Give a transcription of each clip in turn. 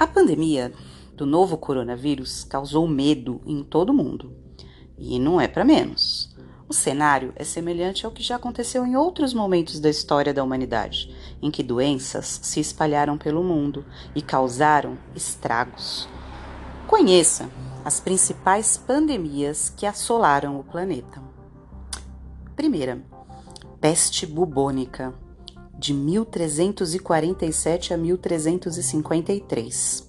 A pandemia do novo coronavírus causou medo em todo mundo. E não é para menos. O cenário é semelhante ao que já aconteceu em outros momentos da história da humanidade, em que doenças se espalharam pelo mundo e causaram estragos. Conheça as principais pandemias que assolaram o planeta. Primeira, peste bubônica, de 1347 a 1353.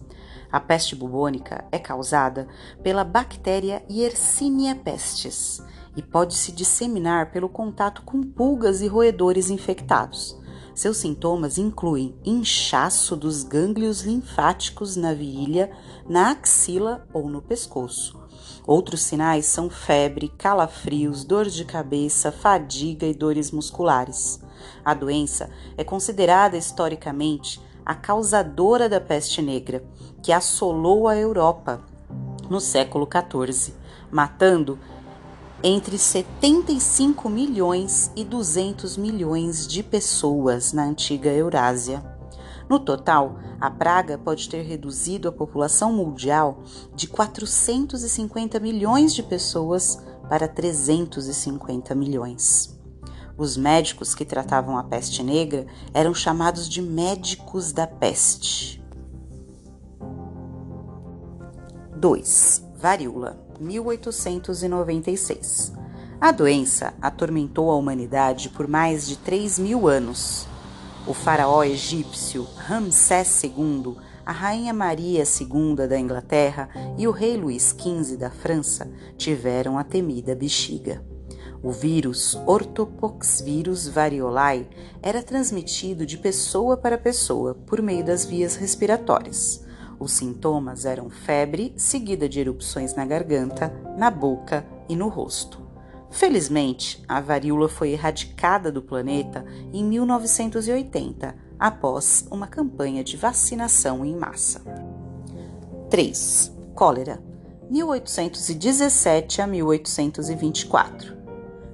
A peste bubônica é causada pela bactéria Yersinia pestis e pode se disseminar pelo contato com pulgas e roedores infectados. Seus sintomas incluem inchaço dos gânglios linfáticos na virilha, na axila ou no pescoço. Outros sinais são febre, calafrios, dor de cabeça, fadiga e dores musculares. A doença é considerada historicamente a causadora da peste negra, que assolou a Europa no século XIV, matando entre 75 milhões e 200 milhões de pessoas na antiga Eurásia. No total, a praga pode ter reduzido a população mundial de 450 milhões de pessoas para 350 milhões. Os médicos que tratavam a peste negra eram chamados de médicos da peste. 2. Varíola, 1896. A doença atormentou a humanidade por mais de 3 mil anos. O faraó egípcio Ramsés II, a rainha Maria II da Inglaterra e o rei Luís XV da França tiveram a temida bexiga. O vírus Orthopoxvirus variolae era transmitido de pessoa para pessoa por meio das vias respiratórias. Os sintomas eram febre, seguida de erupções na garganta, na boca e no rosto. Felizmente, a varíola foi erradicada do planeta em 1980, após uma campanha de vacinação em massa. 3. Cólera, 1817 a 1824.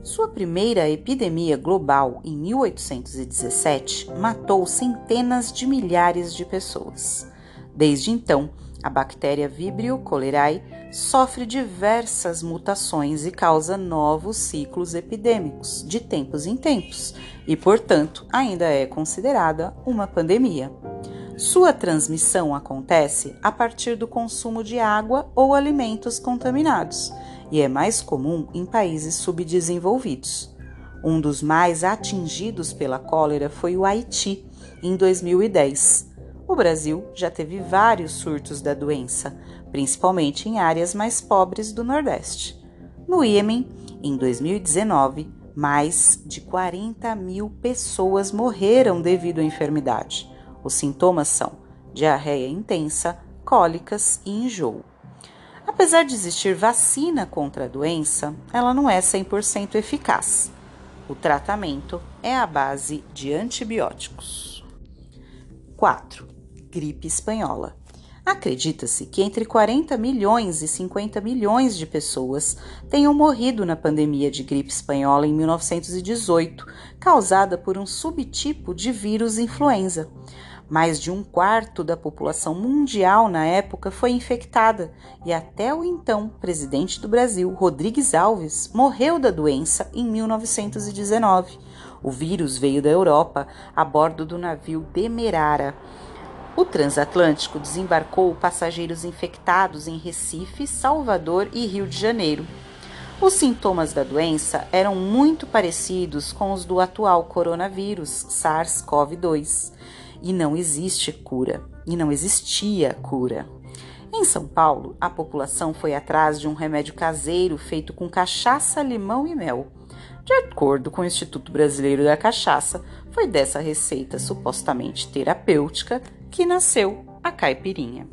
Sua primeira epidemia global, em 1817, matou centenas de milhares de pessoas. Desde então, a bactéria Vibrio cholerae sofre diversas mutações e causa novos ciclos epidêmicos de tempos em tempos e, portanto, ainda é considerada uma pandemia. Sua transmissão acontece a partir do consumo de água ou alimentos contaminados e é mais comum em países subdesenvolvidos. Um dos mais atingidos pela cólera foi o Haiti, em 2010. O Brasil já teve vários surtos da doença, principalmente em áreas mais pobres do Nordeste. No Iêmen, em 2019, mais de 40 mil pessoas morreram devido à enfermidade. Os sintomas são diarreia intensa, cólicas e enjoo. Apesar de existir vacina contra a doença, ela não é 100% eficaz. O tratamento é à base de antibióticos. 4. Gripe espanhola. Acredita-se que entre 40 milhões e 50 milhões de pessoas tenham morrido na pandemia de gripe espanhola em 1918, causada por um subtipo de vírus influenza. Mais de um quarto da população mundial na época foi infectada e até o então presidente do Brasil, Rodrigues Alves, morreu da doença em 1919. O vírus veio da Europa a bordo do navio Demerara. O transatlântico desembarcou passageiros infectados em Recife, Salvador e Rio de Janeiro. Os sintomas da doença eram muito parecidos com os do atual coronavírus, SARS-CoV-2 e não existe cura, e não existia cura. Em São Paulo, a população foi atrás de um remédio caseiro feito com cachaça, limão e mel. De acordo com o Instituto Brasileiro da Cachaça, foi dessa receita supostamente terapêutica que nasceu a caipirinha.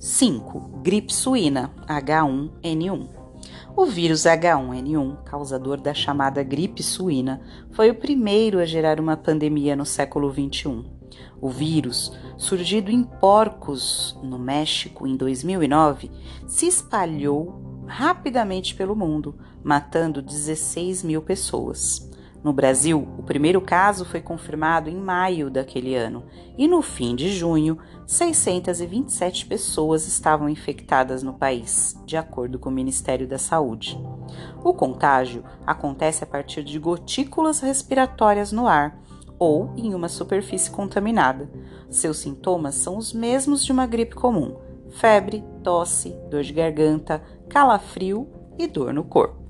5. Gripe suína H1N1 o vírus H1N1, causador da chamada gripe suína, foi o primeiro a gerar uma pandemia no século XXI. O vírus, surgido em porcos no México em 2009, se espalhou rapidamente pelo mundo, matando 16 mil pessoas. No Brasil, o primeiro caso foi confirmado em maio daquele ano e no fim de junho, 627 pessoas estavam infectadas no país, de acordo com o Ministério da Saúde. O contágio acontece a partir de gotículas respiratórias no ar ou em uma superfície contaminada. Seus sintomas são os mesmos de uma gripe comum: febre, tosse, dor de garganta, calafrio e dor no corpo.